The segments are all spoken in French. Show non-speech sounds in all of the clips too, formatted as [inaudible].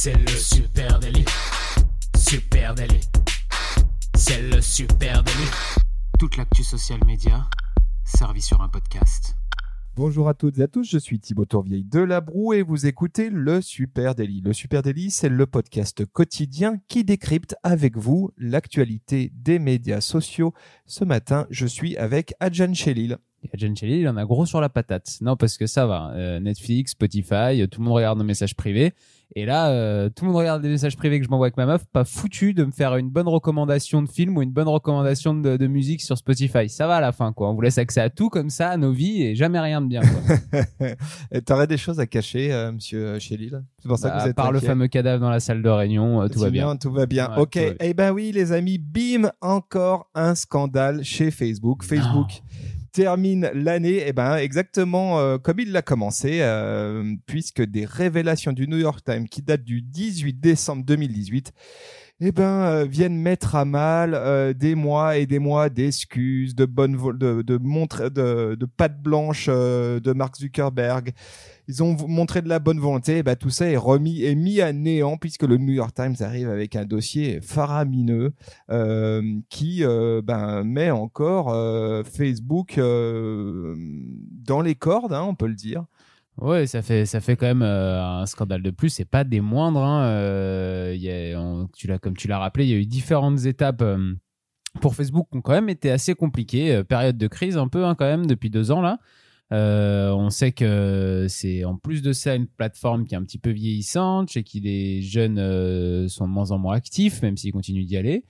C'est le super délit. Super délit. C'est le super délit. Toute l'actu social média servie sur un podcast. Bonjour à toutes et à tous, je suis Thibaut Tourvieille de La Broue et vous écoutez le Super Daily. Le Super Daily, c'est le podcast quotidien qui décrypte avec vous l'actualité des médias sociaux. Ce matin, je suis avec Adjan Chelil. Et Adjan Chelil, il en a gros sur la patate. Non, parce que ça va. Euh, Netflix, Spotify, tout le monde regarde nos messages privés. Et là, euh, tout le monde regarde les messages privés que je m'envoie avec ma meuf, pas foutu de me faire une bonne recommandation de film ou une bonne recommandation de, de musique sur Spotify. Ça va à la fin, quoi. On vous laisse accès à tout comme ça, à nos vies, et jamais rien de bien, quoi. [laughs] Et T'aurais des choses à cacher, euh, monsieur Chelil C'est pour ça que Bah, vous êtes part le fameux cadavre dans la salle de réunion, euh, tout va bien. Tout va bien. Ouais, ok. tout va bien. Eh ben oui, les amis, bim, encore un scandale chez Facebook. Facebook termine l'année, eh ben exactement euh, comme il l'a commencé, euh, puisque des révélations du New York Times qui datent du 18 décembre 2018. Eh ben, euh, viennent mettre à mal des mois et des mois d'excuses, de bonnes, de, de montre, de, de pattes blanches de Mark Zuckerberg. Ils ont montré de la bonne volonté. Eh ben, tout ça est remis, est mis à néant puisque le New York Times arrive avec un dossier faramineux euh, qui euh, ben, met encore euh, Facebook euh, dans les cordes, hein, on peut le dire. Ouais, ça fait ça fait quand même euh, un scandale de plus. C'est pas des moindres. Hein. Euh, y a, tu l'as comme tu l'as rappelé, il y a eu différentes étapes. euh, pour Facebook qui ont quand même été assez compliquées, Euh, période de crise un peu hein, quand même depuis deux ans là. Euh, on sait que c'est en plus de ça une plateforme qui est un petit peu vieillissante, chez qui les jeunes euh, sont de moins en moins actifs, même s'ils continuent d'y aller.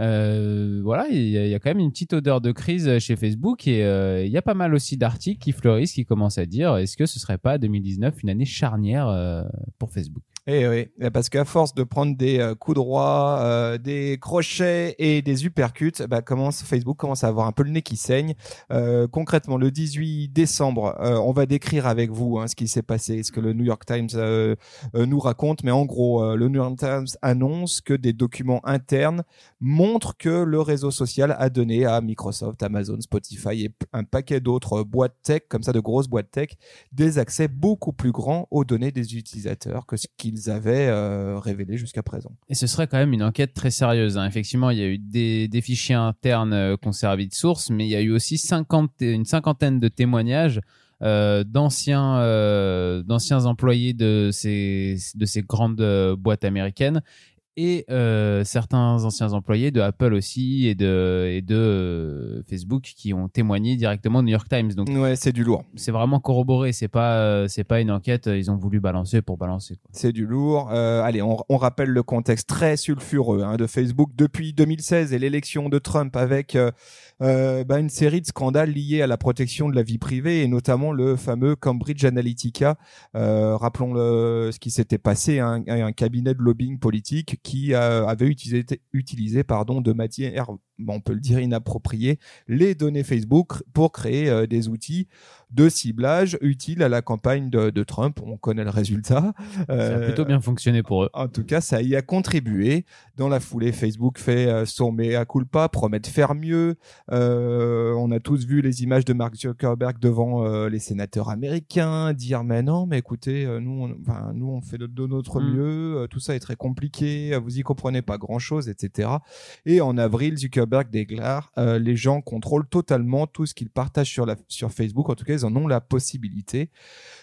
Euh, voilà, il y, y a quand même une petite odeur de crise chez Facebook et euh, il y a pas mal aussi d'articles qui fleurissent, qui commencent à dire est-ce que ce serait pas 2019 une année charnière euh, pour Facebook? Eh oui, eh, parce qu'à force de prendre des euh, coups droits, euh, des crochets et des uppercuts, bah, commence, Facebook commence à avoir un peu le nez qui saigne. Euh, concrètement, le 18 décembre, euh, on va décrire avec vous hein, ce qui s'est passé, ce que le New York Times euh, euh, nous raconte. Mais en gros, le New York Times annonce que des documents internes montrent que le réseau social a donné à Microsoft, Amazon, Spotify et un paquet d'autres boîtes tech, comme ça de grosses boîtes tech, des accès beaucoup plus grands aux données des utilisateurs que ce qu'ils avaient euh, révélé jusqu'à présent. Et ce serait quand même une enquête très sérieuse. hein. Effectivement, il y a eu des, fichiers internes euh, ont servi de source, mais il y a eu aussi 50, une cinquantaine de témoignages euh, d'anciens euh, employés de ces de ces grandes euh, boîtes américaines et euh, certains anciens employés de Apple aussi et de et de euh, Facebook qui ont témoigné directement au New York Times. Donc Ouais, c'est du lourd. c'est vraiment corroboré. C'est pas euh, c'est pas une enquête. Ils ont voulu balancer pour balancer. C'est du lourd. Allez, on, on rappelle le contexte très sulfureux hein, de Facebook depuis 2016 et l'élection de Trump avec bah, une série de scandales liés à la protection de la vie privée et notamment le fameux Cambridge Analytica. Rappelons le, ce qui s'était passé, hein, un, un cabinet de lobbying politique qui euh, avait utilisé, utilisé pardon, de manière, bon, on peut le dire, inappropriée, les données Facebook pour créer euh, des outils de ciblage utiles à la campagne de, de Trump. On connaît le résultat. Ça a Euh, plutôt bien fonctionné pour eux. en tout cas, ça y a contribué. Dans la foulée, Facebook fait euh, son mea culpa, promet de faire mieux. Euh, on a tous vu les images de Mark Zuckerberg devant euh, les sénateurs américains dire mais non, mais écoutez, nous, on, enfin, nous on fait de, de notre Mm. mieux. tout ça est très compliqué. Vous y comprenez pas grand chose, etc. Et en avril, Zuckerberg déclare euh, les gens contrôlent totalement tout ce qu'ils partagent sur la sur Facebook. En tout cas, ils en ont la possibilité.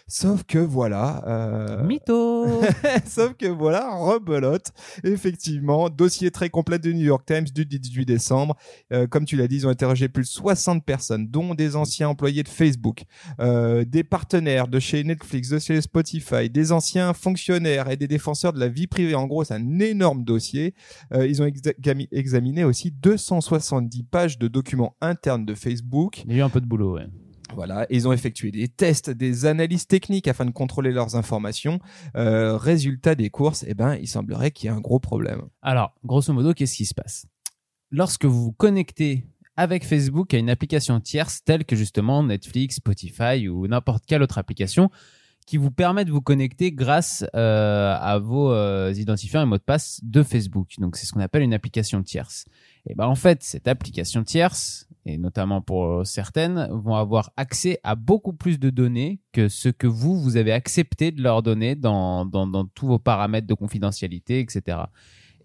Sauf que voilà. Euh... Mytho [laughs] Sauf que voilà, rebelote. Effectivement, dossier très complet du New York Times du 18 décembre. Euh, comme tu l'as dit, ils ont interrogé plus de 60 personnes, dont des anciens employés de Facebook, euh, des partenaires de chez Netflix, de chez Spotify, des anciens fonctionnaires et des défenseurs de la vie privée. En gros, c'est un énorme dossier. Euh, ils ont exa- examiné aussi 270 pages de documents internes de Facebook. Il y a eu un peu de boulot, ouais. Voilà, ils ont effectué des tests, des analyses techniques afin de contrôler leurs informations. Euh, résultat des courses, eh ben, il semblerait qu'il y ait un gros problème. Alors, grosso modo, qu'est-ce qui se passe? Lorsque vous vous connectez avec Facebook à une application tierce telle que justement Netflix, Spotify ou n'importe quelle autre application qui vous permet de vous connecter grâce euh, à vos euh, identifiants et mots de passe de Facebook. Donc c'est ce qu'on appelle une application tierce. Et ben en fait, cette application tierce et notamment pour certaines, vont avoir accès à beaucoup plus de données que ce que vous, vous avez accepté de leur donner dans, dans, dans tous vos paramètres de confidentialité, etc.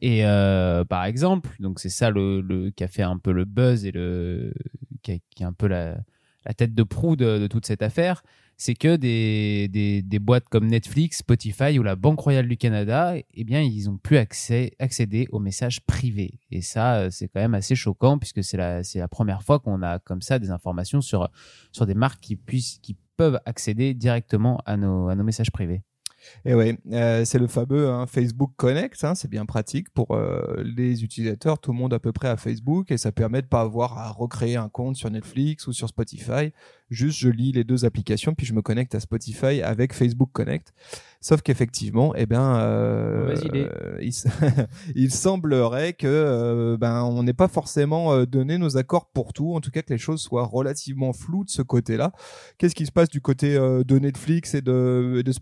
Et euh, par exemple, donc c'est ça le, le, qui a fait un peu le buzz et le qui, a, qui est un peu la, la tête de proue de, de toute cette affaire, c'est que des, des, boîtes comme Netflix, Spotify ou la Banque Royale du Canada, eh bien, ils ont pu accès, accéder aux messages privés. Et ça, c'est quand même assez choquant puisque c'est la, c'est la première fois qu'on a comme ça des informations sur, sur des marques qui puissent, qui peuvent accéder directement à nos, à nos messages privés. Et ouais, euh, c'est le fameux hein, Facebook Connect, hein, c'est bien pratique pour euh, les utilisateurs, tout le monde à peu près à Facebook et ça permet de pas avoir à recréer un compte sur Netflix ou sur Spotify. Juste, je lis les deux applications puis je me connecte à Spotify avec Facebook Connect. Sauf qu'effectivement, eh ben, euh, il, [laughs] il, semblerait que ben on n'ait pas forcément donné nos accords pour tout. En tout cas, que les choses soient relativement floues de ce côté-là. Qu'est-ce qui se passe du côté de Netflix et de, de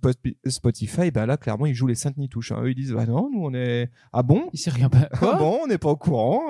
Spotify? Ben là, clairement, ils jouent les saintes nitouches. Hein. Eux, ils disent, bah non, nous on est ah bon? Il sait rien. Pas... [laughs] Ah bon, on n'est pas au courant.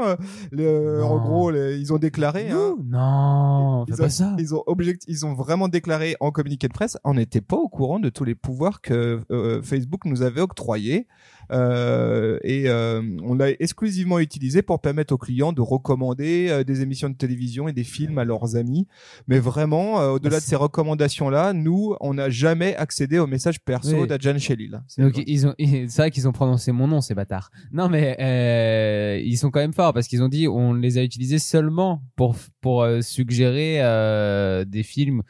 Le, en gros, les, ils ont déclaré. Hein, non, ils, ont, pas ça. Ils ont object... ils ont vraiment déclaré en communiqué de presse, on n'était pas au courant de tous les pouvoirs que euh, Facebook nous avait octroyé euh, et euh, on l'a exclusivement utilisé pour permettre aux clients de recommander des émissions de télévision et des films à leurs amis. Mais vraiment, au-delà de ces recommandations-là, nous, on n'a jamais accédé au message perso oui. d'Adjan Shelil. Donc ils ont, c'est vrai qu'ils ont prononcé mon nom, ces bâtards. Non, mais euh, ils sont quand même forts parce qu'ils ont dit on les a utilisés seulement pour pour suggérer euh, des films,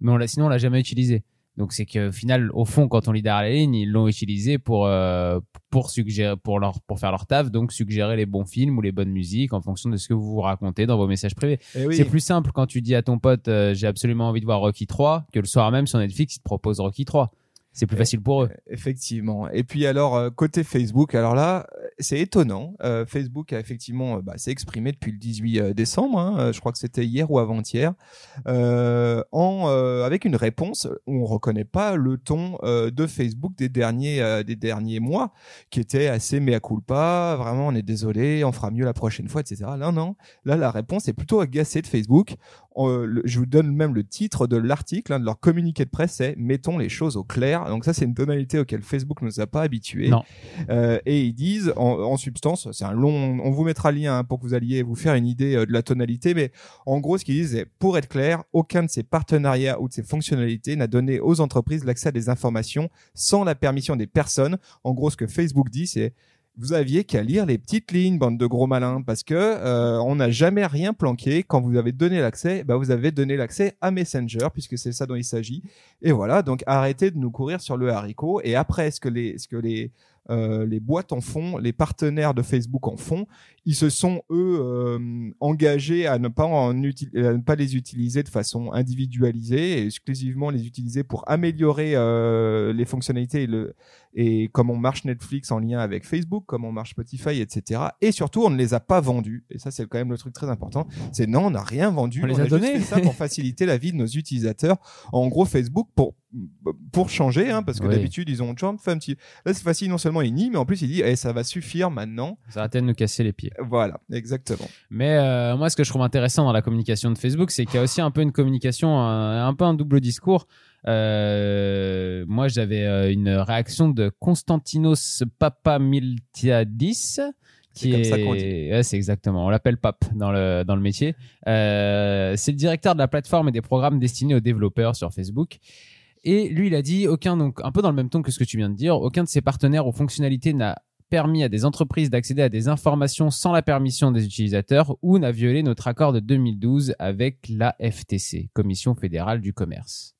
mais on l'a, sinon on l'a jamais utilisé. Donc c'est qu'au final, au fond, quand on lit derrière la ligne, ils l'ont utilisé pour euh, pour suggérer, pour leur pour faire leur taf, donc suggérer les bons films ou les bonnes musiques en fonction de ce que vous vous racontez dans vos messages privés. Eh oui. C'est plus simple quand tu dis à ton pote euh, j'ai absolument envie de voir Rocky 3 que le soir même sur Netflix il te propose Rocky 3 c'est plus facile pour eux. Effectivement. Et puis alors euh, côté Facebook, alors là c'est étonnant. Euh, Facebook a effectivement bah, s'est exprimé depuis le 18 décembre. Hein, je crois que c'était hier ou avant-hier, euh, en avec une réponse où on reconnaît pas le ton de Facebook des derniers des derniers mois, qui était assez mea culpa. Vraiment, on est désolé, on fera mieux la prochaine fois, etc. Non, non. Là, la réponse est plutôt agacée de Facebook. Euh, je vous donne même le titre de l'article hein, de leur communiqué de presse, c'est mettons les choses au clair. Donc ça, c'est une tonalité auquel Facebook ne nous a pas habitués. Euh, et ils disent, en, en substance, c'est un long, on vous mettra le lien hein, pour que vous alliez vous faire une idée euh, de la tonalité, mais en gros, ce qu'ils disent, c'est pour être clair, aucun de ces partenariats ou de ces fonctionnalités n'a donné aux entreprises l'accès à des informations sans la permission des personnes. En gros, ce que Facebook dit, c'est vous aviez qu'à lire les petites lignes, bande de gros malins, parce que euh, on n'a jamais rien planqué. Quand vous avez donné l'accès, bah vous avez donné l'accès à Messenger, puisque c'est ça dont il s'agit. Et voilà, donc arrêtez de nous courir sur le haricot. Et après, ce que les, ce que les euh, les boîtes en font, les partenaires de Facebook en font. Ils se sont eux euh, engagés à ne pas en à ne pas les utiliser de façon individualisée et exclusivement les utiliser pour améliorer euh, les fonctionnalités et le et comment marche Netflix en lien avec Facebook, comment marche Spotify, etc. Et surtout, on ne les a pas vendus. Et ça, c'est quand même le truc très important. C'est non, on n'a rien vendu. On, les a, a donnés. Ça pour faciliter la vie de nos utilisateurs. En gros, Facebook pour pour changer, hein, parce que Oui. d'habitude ils ont genre fait un petit. Là, cette fois-ci, non seulement il nie, mais en plus il dit, eh, ça va suffire maintenant. Ça arrête de nous casser les pieds. Voilà, exactement. Mais euh, moi, ce que je trouve intéressant dans la communication de Facebook, c'est qu'il y a aussi un peu une communication, un, un peu un double discours. Euh, moi, j'avais euh, une réaction de Konstantinos Papamiltiadis. Qui C'est comme est... ça qu'on dit. Ouais, c'est exactement. On l'appelle Pape dans le dans le métier. Euh, c'est le directeur de la plateforme et des programmes destinés aux développeurs sur Facebook. Et lui, il a dit aucun donc un peu dans le même ton que ce que tu viens de dire. Aucun de ses partenaires ou fonctionnalités n'a permis à des entreprises d'accéder à des informations sans la permission des utilisateurs ou n'a violé notre accord de 2012 avec la FTC, Commission fédérale du commerce.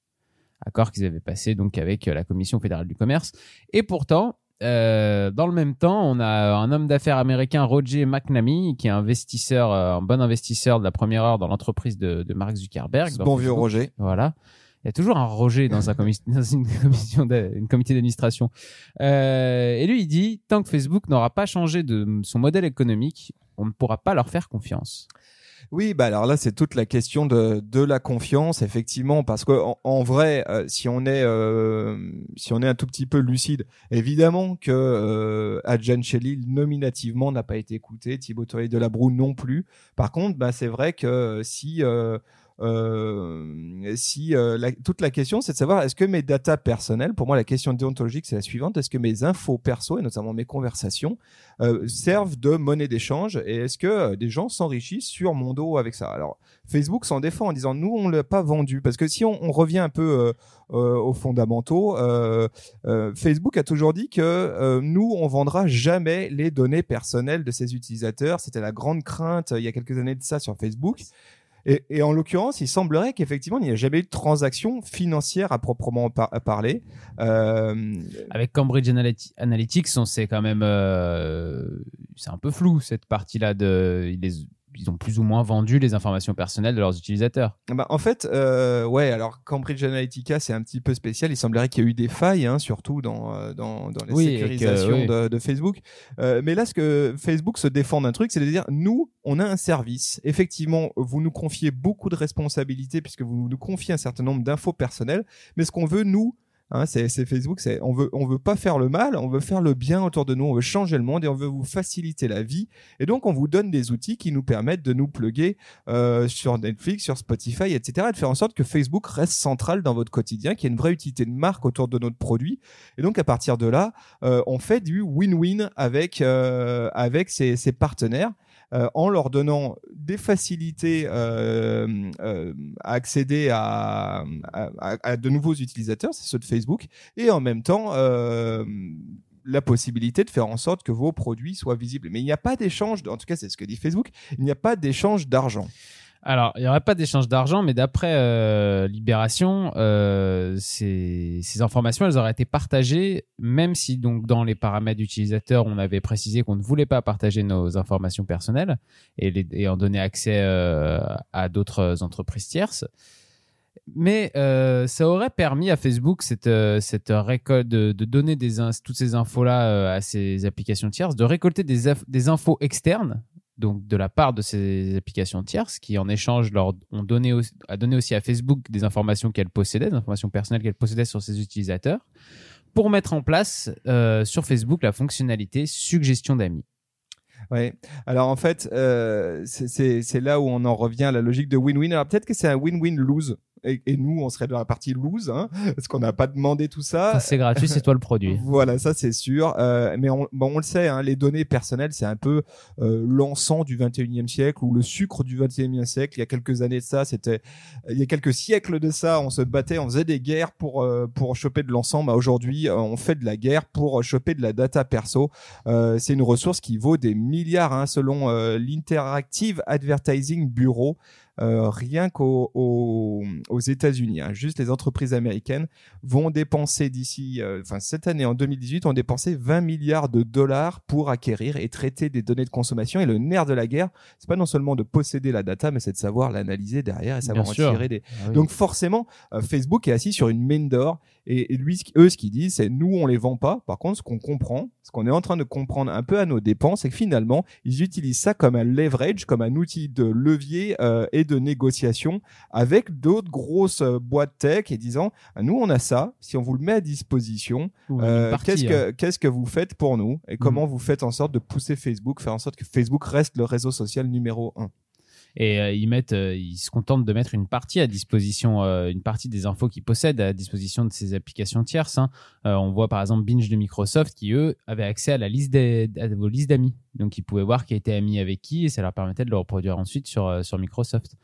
Accord qu'ils avaient passé donc avec euh, la Commission fédérale du commerce. Et pourtant, euh, dans le même temps, on a un homme d'affaires américain, Roger McNamee, qui est investisseur, euh, un bon investisseur de la première heure dans l'entreprise de, de Mark Zuckerberg. Bon vieux. Roger. Voilà. Il y a toujours un Roger dans, un [laughs] comi- dans une commission, une comité d'administration. Euh, et lui, il dit tant que Facebook n'aura pas changé de son modèle économique, on ne pourra pas leur faire confiance. Oui, bah alors là c'est toute la question de, de la confiance effectivement parce que en, en vrai euh, si on est euh, si on est un tout petit peu lucide, évidemment que euh, Adjan Shelley nominativement n'a pas été écouté, Thibaut Touré de non plus. Par contre, bah c'est vrai que si euh, si euh, toute la question c'est de savoir est-ce que mes datas personnelles, pour moi la question déontologique c'est la suivante, est-ce que mes infos perso et notamment mes conversations euh, servent de monnaie d'échange et est-ce que euh, des gens s'enrichissent sur mon dos avec ça? Alors Facebook s'en défend en disant nous on l'a pas vendu parce que si on, on revient un peu euh, euh, aux fondamentaux, Facebook a toujours dit que nous on vendra jamais les données personnelles de ses utilisateurs. C'était la grande crainte il y a quelques années de ça sur Facebook. Et, et en l'occurrence, il semblerait qu'effectivement, il n'y a jamais eu de transaction financière à proprement parler. Euh, Avec Cambridge Analyt- Analytics, on sait quand même, euh, c'est un peu flou cette partie-là de, les- ils ont plus ou moins vendu les informations personnelles de leurs utilisateurs. Bah, en fait, euh, ouais, alors Cambridge Analytica, c'est un petit peu spécial. Il semblerait qu'il y a eu des failles, hein, surtout dans, euh, dans, dans les Oui, et que, sécurisations de Facebook. Euh, mais là, ce que Facebook se défend d'un truc, c'est de dire, nous, on a un service. Effectivement, vous nous confiez beaucoup de responsabilités puisque vous nous confiez un certain nombre d'infos personnelles. Mais ce qu'on veut, nous, Hein, c'est Facebook, c'est on veut on veut pas faire le mal, on veut faire le bien autour de nous, on veut changer le monde et on veut vous faciliter la vie. Et donc on vous donne des outils qui nous permettent de nous plugger euh, sur Netflix, sur Spotify, etc. Et de faire en sorte que Facebook reste central dans votre quotidien, qu'il y ait une vraie utilité de marque autour de notre produit. Et donc à partir de là, euh, on fait du win-win avec euh, avec ces, ces partenaires. Euh, en leur donnant des facilités euh, euh, à accéder à, de nouveaux utilisateurs, c'est ceux de Facebook, et en même temps la possibilité de faire en sorte que vos produits soient visibles. Mais il n'y a pas d'échange, en tout cas c'est ce que dit Facebook, il n'y a pas d'échange d'argent. Alors, il n'y aurait pas d'échange d'argent, mais d'après euh, Libération, euh, ces, informations, elles auraient été partagées, même si donc dans les paramètres d'utilisateur, on avait précisé qu'on ne voulait pas partager nos informations personnelles et, en donner accès euh, à d'autres entreprises tierces. Mais ça aurait permis à Facebook cette, récolte de, donner toutes ces infos-là à ces applications tierces, de récolter des, des infos externes donc de la part de ces applications tierces qui en échange leur ont donné aussi, a donné aussi à Facebook des informations qu'elle possédait, des informations personnelles qu'elle possédait sur ses utilisateurs, pour mettre en place euh, sur Facebook la fonctionnalité suggestion d'amis. Ouais. Alors en fait, euh, c'est- là où on en revient à la logique de win-win. Alors peut-être que c'est un win-win lose. Et, et nous, on serait dans la partie lose, hein, parce qu'on n'a pas demandé tout ça. Quand c'est gratuit, c'est toi le produit. [laughs] Voilà, ça c'est sûr. Euh, mais on, bon, on le sait, hein, les données personnelles, c'est un peu euh, l'encens du 21e siècle ou le sucre du 21e siècle. Il y a quelques années de ça, c'était, il y a quelques siècles de ça, on se battait, on faisait des guerres pour euh, pour choper de l'encens. Mais aujourd'hui, euh, on fait de la guerre pour choper de la data perso. Euh, c'est une ressource qui vaut des milliards, hein, selon euh, l'Interactive Advertising Bureau. Euh, rien qu'aux aux, aux États-Unis, hein, juste les entreprises américaines vont dépenser d'ici, euh, enfin cette année en 2018, ont dépensé 20 milliards de dollars pour acquérir et traiter des données de consommation. Et le nerf de la guerre, c'est pas non seulement de posséder la data, mais c'est de savoir l'analyser derrière et savoir Bien en sûr. tirer des. Ah oui. Donc forcément, euh, Facebook est assis sur une mine d'or. Et, et lui, eux, ce qu'ils disent, c'est nous, on les vend pas. Par contre, ce qu'on comprend, ce qu'on est en train de comprendre un peu à nos dépens, c'est que finalement, ils utilisent ça comme un leverage, comme un outil de levier euh, et de négociation avec d'autres grosses euh, boîtes tech et disant, ah, nous, on a ça. Si on vous le met à disposition, euh, qu'est-ce hein. que qu'est-ce que vous faites pour nous? Et comment vous faites en sorte de pousser Facebook, faire en sorte que Facebook reste le réseau social numéro un? Et euh, ils mettent, euh, ils se contentent de mettre une partie à disposition, euh, une partie des infos qu'ils possèdent à disposition de ces applications tierces. hein. Euh, on voit par exemple Binge de Microsoft qui eux avaient accès à la liste des, à vos listes d'amis, donc ils pouvaient voir qui était ami avec qui et ça leur permettait de le reproduire ensuite sur euh, sur Microsoft.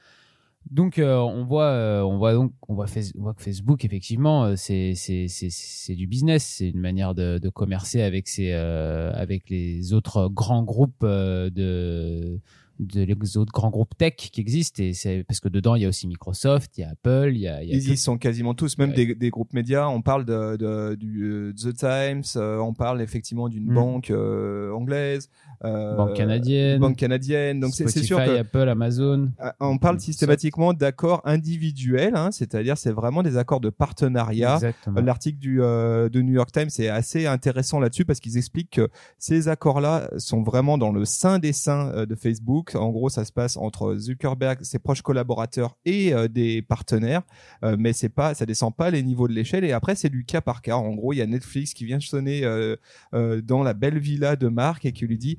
Donc euh, on voit, on voit donc, on voit, que Facebook effectivement c'est c'est du business, c'est une manière de, de commercer avec ses avec les autres grands groupes de de les autres grands groupes tech qui existent et c'est parce que dedans il y a aussi Microsoft, il y a Apple, il y a, il y a Ils sont quasiment tous, même Ouais. des, des groupes médias. On parle de, de- du euh, The Times, euh, on parle effectivement d'une Mm. banque euh, anglaise. euh, Banque canadienne. Banque canadienne. Donc c'est sûr que Apple, Amazon. on parle Microsoft. systématiquement d'accords individuels, hein, c'est-à-dire c'est vraiment des accords de partenariat. L'article du euh, de New York Times est assez intéressant là-dessus parce qu'ils expliquent que ces accords-là sont vraiment dans le sein des seins de Facebook. En gros, ça se passe entre Zuckerberg, ses proches collaborateurs et euh, des partenaires, Euh, mais c'est pas, ça descend pas les niveaux de l'échelle. Et après, c'est du cas par cas. En gros, il y a Netflix qui vient sonner euh, dans la belle villa de Marc et qui lui dit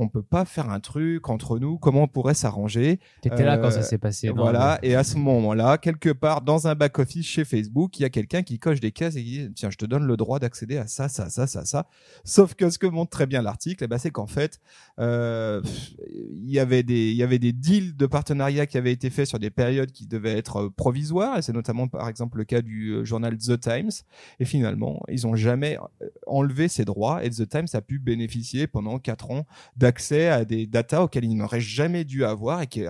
on peut pas faire un truc entre nous, comment on pourrait s'arranger T'étais là quand euh, ça s'est passé. non voilà, et à ce moment-là, quelque part dans un back-office chez Facebook, il y a quelqu'un qui coche des cases et qui dit Tiens, je te donne le droit d'accéder à ça, ça, ça, ça, ça. Sauf que ce que montre très bien l'article, eh ben, c'est qu'en fait, euh, il y avait des, il y avait des deals de partenariat qui avaient été faits sur des périodes qui devaient être euh, provisoires, et c'est notamment par exemple le cas du euh, journal The Times. Et finalement, ils ont jamais euh, enlevé ces droits, et The Times a pu bénéficier pendant quatre ans d'accès à des datas auxquelles ils n'auraient jamais dû avoir et qui,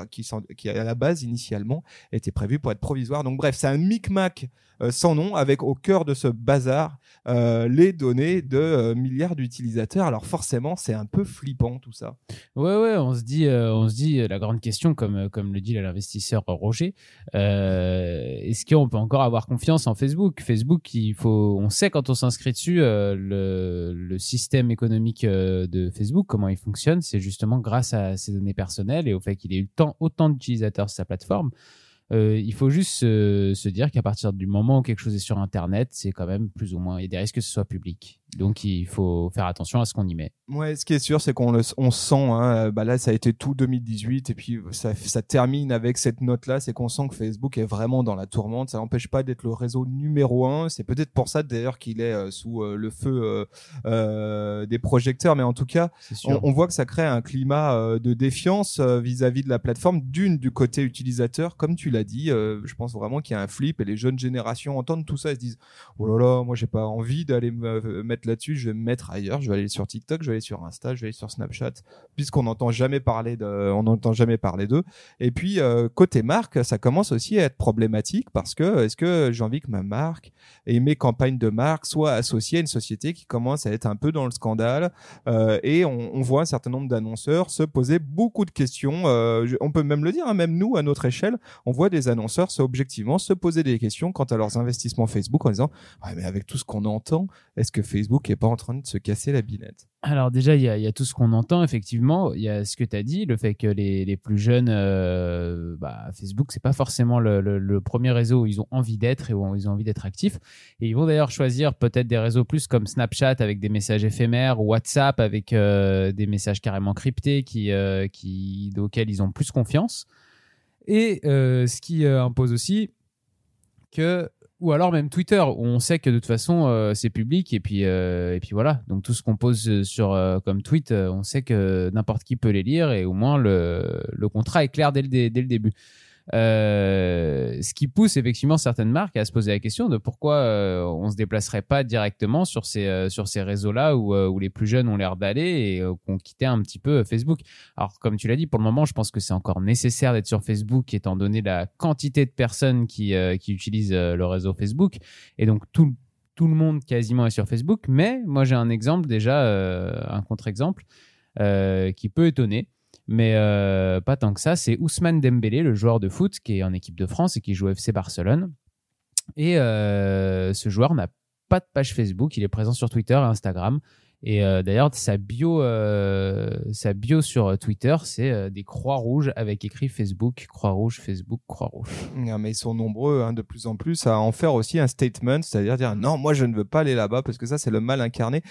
qui, à la base initialement étaient prévus pour être provisoires. Donc bref, c'est un micmac sans nom avec au cœur de ce bazar euh, les données de euh, milliards d'utilisateurs. Alors forcément, c'est un peu flippant tout ça. Ouais, ouais, on se dit, euh, on se dit euh, la grande question, comme, euh, comme le dit l'investisseur Roger, euh, est-ce qu'on peut encore avoir confiance en Facebook? Facebook, il faut, on sait quand on s'inscrit dessus, euh, le, système économique euh, de Facebook, comment il fonctionne, c'est justement grâce à ses données personnelles et au fait qu'il ait eu tant, autant d'utilisateurs sur sa plateforme. Euh, il faut juste se, se dire qu'à partir du moment où quelque chose est sur Internet, c'est quand même plus ou moins, il y a des risques que ce soit public. Donc il faut faire attention à ce qu'on y met. Ouais, ce qui est sûr, c'est qu'on le, on sent. Hein, bah là, ça a été tout 2018, et puis ça, ça termine avec cette note-là, c'est qu'on sent que Facebook est vraiment dans la tourmente. Ça n'empêche pas d'être le réseau numéro un. C'est peut-être pour ça d'ailleurs qu'il est euh, sous euh, le feu euh, euh, des projecteurs, mais en tout cas, on, on voit que ça crée un climat euh, de défiance euh, vis-à-vis de la plateforme. D'une, du côté utilisateur, comme tu l'as dit, euh, je pense vraiment qu'il y a un flip et les jeunes générations entendent tout ça et se disent Oh là là, moi j'ai pas envie d'aller me euh, mettre là-dessus, je vais me mettre ailleurs, je vais aller sur TikTok, je vais aller sur Insta, je vais aller sur Snapchat, puisqu'on n'entend jamais parler de, on n'entend jamais parler d'eux. Et puis euh, côté marque, ça commence aussi à être problématique parce que est-ce que j'ai envie que ma marque et mes campagnes de marque soient associées à une société qui commence à être un peu dans le scandale et on, voit un certain nombre d'annonceurs se poser beaucoup de questions. on peut même le dire, hein, même nous à notre échelle, on voit des annonceurs se, objectivement se poser des questions quant à leurs investissements Facebook en disant mais avec tout ce qu'on entend, est-ce que Facebook est pas en train de se casser la binette? Alors déjà, il y a, tout ce qu'on entend, effectivement. Il y a ce que tu as dit, le fait que les, plus jeunes, euh, bah, Facebook, c'est pas forcément le, premier réseau où ils ont envie d'être et où ils ont envie d'être actifs. Et ils vont d'ailleurs choisir peut-être des réseaux plus comme Snapchat avec des messages éphémères ou WhatsApp avec euh, des messages carrément cryptés euh, auxquels ils ont plus confiance. Et euh, ce qui euh, impose aussi que ou alors même Twitter où on sait que de toute façon euh, c'est public et puis et puis voilà. Donc tout ce qu'on pose sur comme tweet on sait que n'importe qui peut les lire et au moins le, le contrat est clair dès dès le début Euh, ce qui pousse effectivement certaines marques à se poser la question de pourquoi euh, on se déplacerait pas directement sur ces euh, sur ces réseaux là où, euh, où les plus jeunes ont l'air d'aller et qu'on quittait un petit peu Facebook. Alors comme tu l'as dit pour le moment je pense que c'est encore nécessaire d'être sur Facebook étant donné la quantité de personnes qui qui utilisent le réseau Facebook. Et donc tout tout le monde quasiment est sur Facebook. Mais moi j'ai un exemple déjà un contre-exemple qui peut étonner mais euh, pas tant que ça. C'est Ousmane Dembélé, le joueur de foot qui est en équipe de France et qui joue au FC Barcelone. Et euh, ce joueur n'a pas de page Facebook, il est présent sur Twitter et Instagram. Et euh, d'ailleurs, sa bio, euh, sa bio sur Twitter, c'est euh, des croix rouges avec écrit Facebook, croix rouge, Facebook, croix rouge. Mais ils sont nombreux hein, de plus en plus à en faire aussi un statement, c'est-à-dire dire non, moi je ne veux pas aller là-bas parce que ça c'est le mal incarné.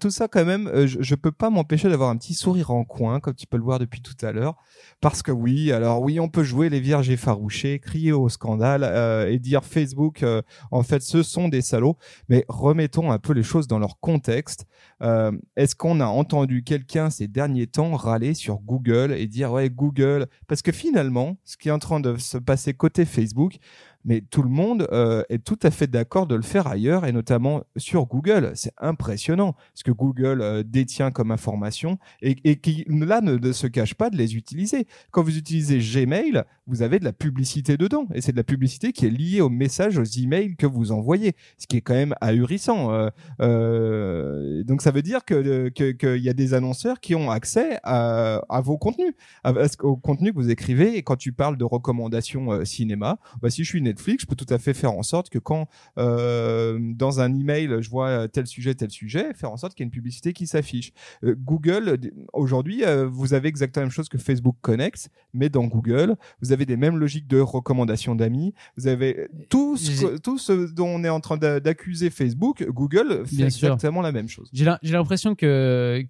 Tout ça quand même, euh, je, je peux pas m'empêcher d'avoir un petit sourire en coin, comme tu peux le voir depuis tout à l'heure, parce que oui, alors oui, on peut jouer les vierges effarouchées, crier au scandale euh, et dire Facebook, euh, en fait, ce sont des salauds. Mais remettons un peu les choses dans leur contexte. Euh, Est-ce qu'on a entendu quelqu'un ces derniers temps râler sur Google et dire ouais Google? Parce que finalement ce qui est en train de se passer côté Facebook mais tout le monde euh, est tout à fait d'accord de le faire ailleurs et notamment sur Google. C'est impressionnant ce que Google euh, détient comme information et, qui là ne, se cache pas de les utiliser. Quand vous utilisez Gmail, vous avez de la publicité dedans et c'est de la publicité qui est liée aux messages, aux emails que vous envoyez, ce qui est quand même ahurissant. Euh, donc ça veut dire que qu'il y a des annonceurs qui ont accès à, vos contenus, à, au contenu que vous écrivez. Et quand tu parles de recommandations cinéma, bah, si je suis Netflix, je peux tout à fait faire en sorte que quand euh, dans un email je vois tel sujet, tel sujet, faire en sorte qu'il y ait une publicité qui s'affiche. Euh, Google, euh, aujourd'hui, euh, vous avez exactement la même chose que Facebook Connect, mais dans Google, vous avez des mêmes logiques de recommandation d'amis. Vous avez tout ce, tout ce dont on est en train d'a- d'accuser Facebook, Google fait Bien sûr. exactement la même chose. J'ai l'impression que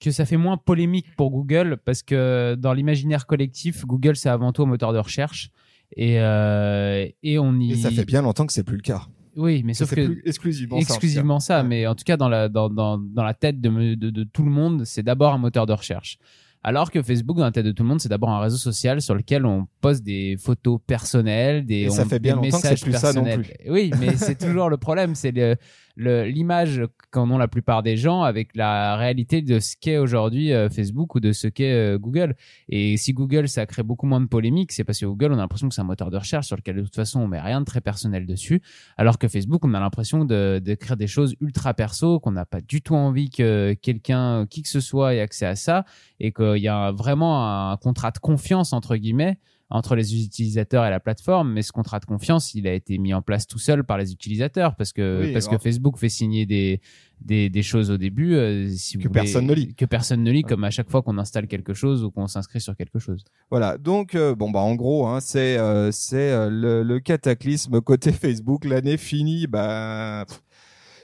que ça fait moins polémique pour Google parce que dans l'imaginaire collectif, Google c'est avant tout un moteur de recherche et euh, et on y Et ça fait bien longtemps que c'est plus le cas. oui, mais sauf que plus exclusivement ça, exclusivement ça, mais en tout cas dans la dans dans dans la tête de de, de tout le monde, c'est d'abord un moteur de recherche. Alors que Facebook, dans la tête de tout le monde, c'est d'abord un réseau social sur lequel on poste des photos personnelles, des, Et ça on- fait bien des longtemps que c'est messages plus ça non personnels. Oui, mais c'est [laughs] toujours le problème, c'est le- le- l'image qu'en ont la plupart des gens avec la réalité de ce qu'est aujourd'hui euh, Facebook ou de ce qu'est euh, Google. Et si Google, ça crée beaucoup moins de polémiques, c'est parce que Google, on a l'impression que c'est un moteur de recherche sur lequel de toute façon on met rien de très personnel dessus, alors que Facebook, on a l'impression de, de des choses ultra perso, qu'on n'a pas du tout envie que quelqu'un, qui que ce soit, ait accès à ça, et qu'il y a vraiment un contrat de confiance entre guillemets entre les utilisateurs et la plateforme, mais ce contrat de confiance, il a été mis en place tout seul par les utilisateurs parce que Oui, parce alors- que Facebook fait signer des des, des choses au début euh, si vous Que voulez- personne ne lit. que personne ne lit Ouais. comme à chaque fois qu'on installe quelque chose ou qu'on s'inscrit sur quelque chose. Voilà, donc euh, bon bah en gros hein, c'est euh, c'est le, le cataclysme côté [laughs] Facebook, l'année finie bah pff,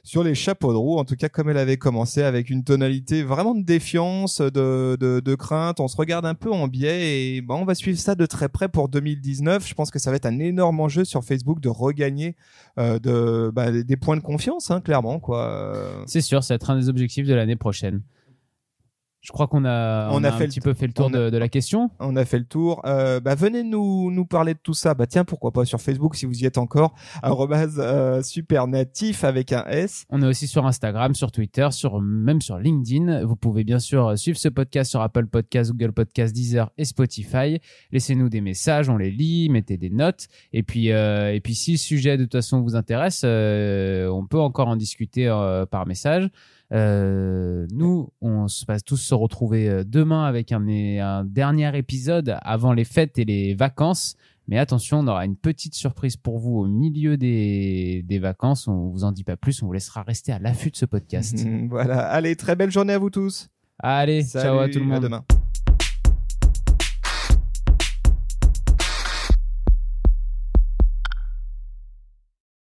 sur les chapeaux de roue, en tout cas comme elle avait commencé avec une tonalité vraiment de défiance, de, crainte, on se regarde un peu en biais et on va suivre ça de très près pour 2019. Je pense que ça va être un énorme enjeu sur Facebook de regagner euh, bah, des points de confiance, hein, clairement C'est sûr, ça va être un des objectifs de l'année prochaine. Je crois qu'on a, On on a a, fait un petit peu fait le tour a- de, de la question. On a fait le tour. Euh, bah, venez nous nous parler de tout ça. Bah tiens, pourquoi pas sur Facebook si vous y êtes encore. arrobase, euh, supernatif avec un S. On est aussi sur Instagram, sur Twitter, sur même sur LinkedIn. Vous pouvez bien sûr suivre ce podcast sur Apple Podcasts, Google Podcasts, Deezer et Spotify. Laissez-nous des messages, on les lit, mettez des notes. Et puis, euh, et puis si le sujet de toute façon vous intéresse, euh, on peut encore en discuter euh, par message. Euh, nous, on se va tous se retrouver euh, demain avec un, un dernier épisode avant les fêtes et les vacances. Mais attention, on aura une petite surprise pour vous au milieu des, des vacances. On vous en dit pas plus, on vous laissera rester à l'affût de ce podcast. Voilà. Allez, très belle journée à vous tous. Allez, ciao à tout le monde. À demain.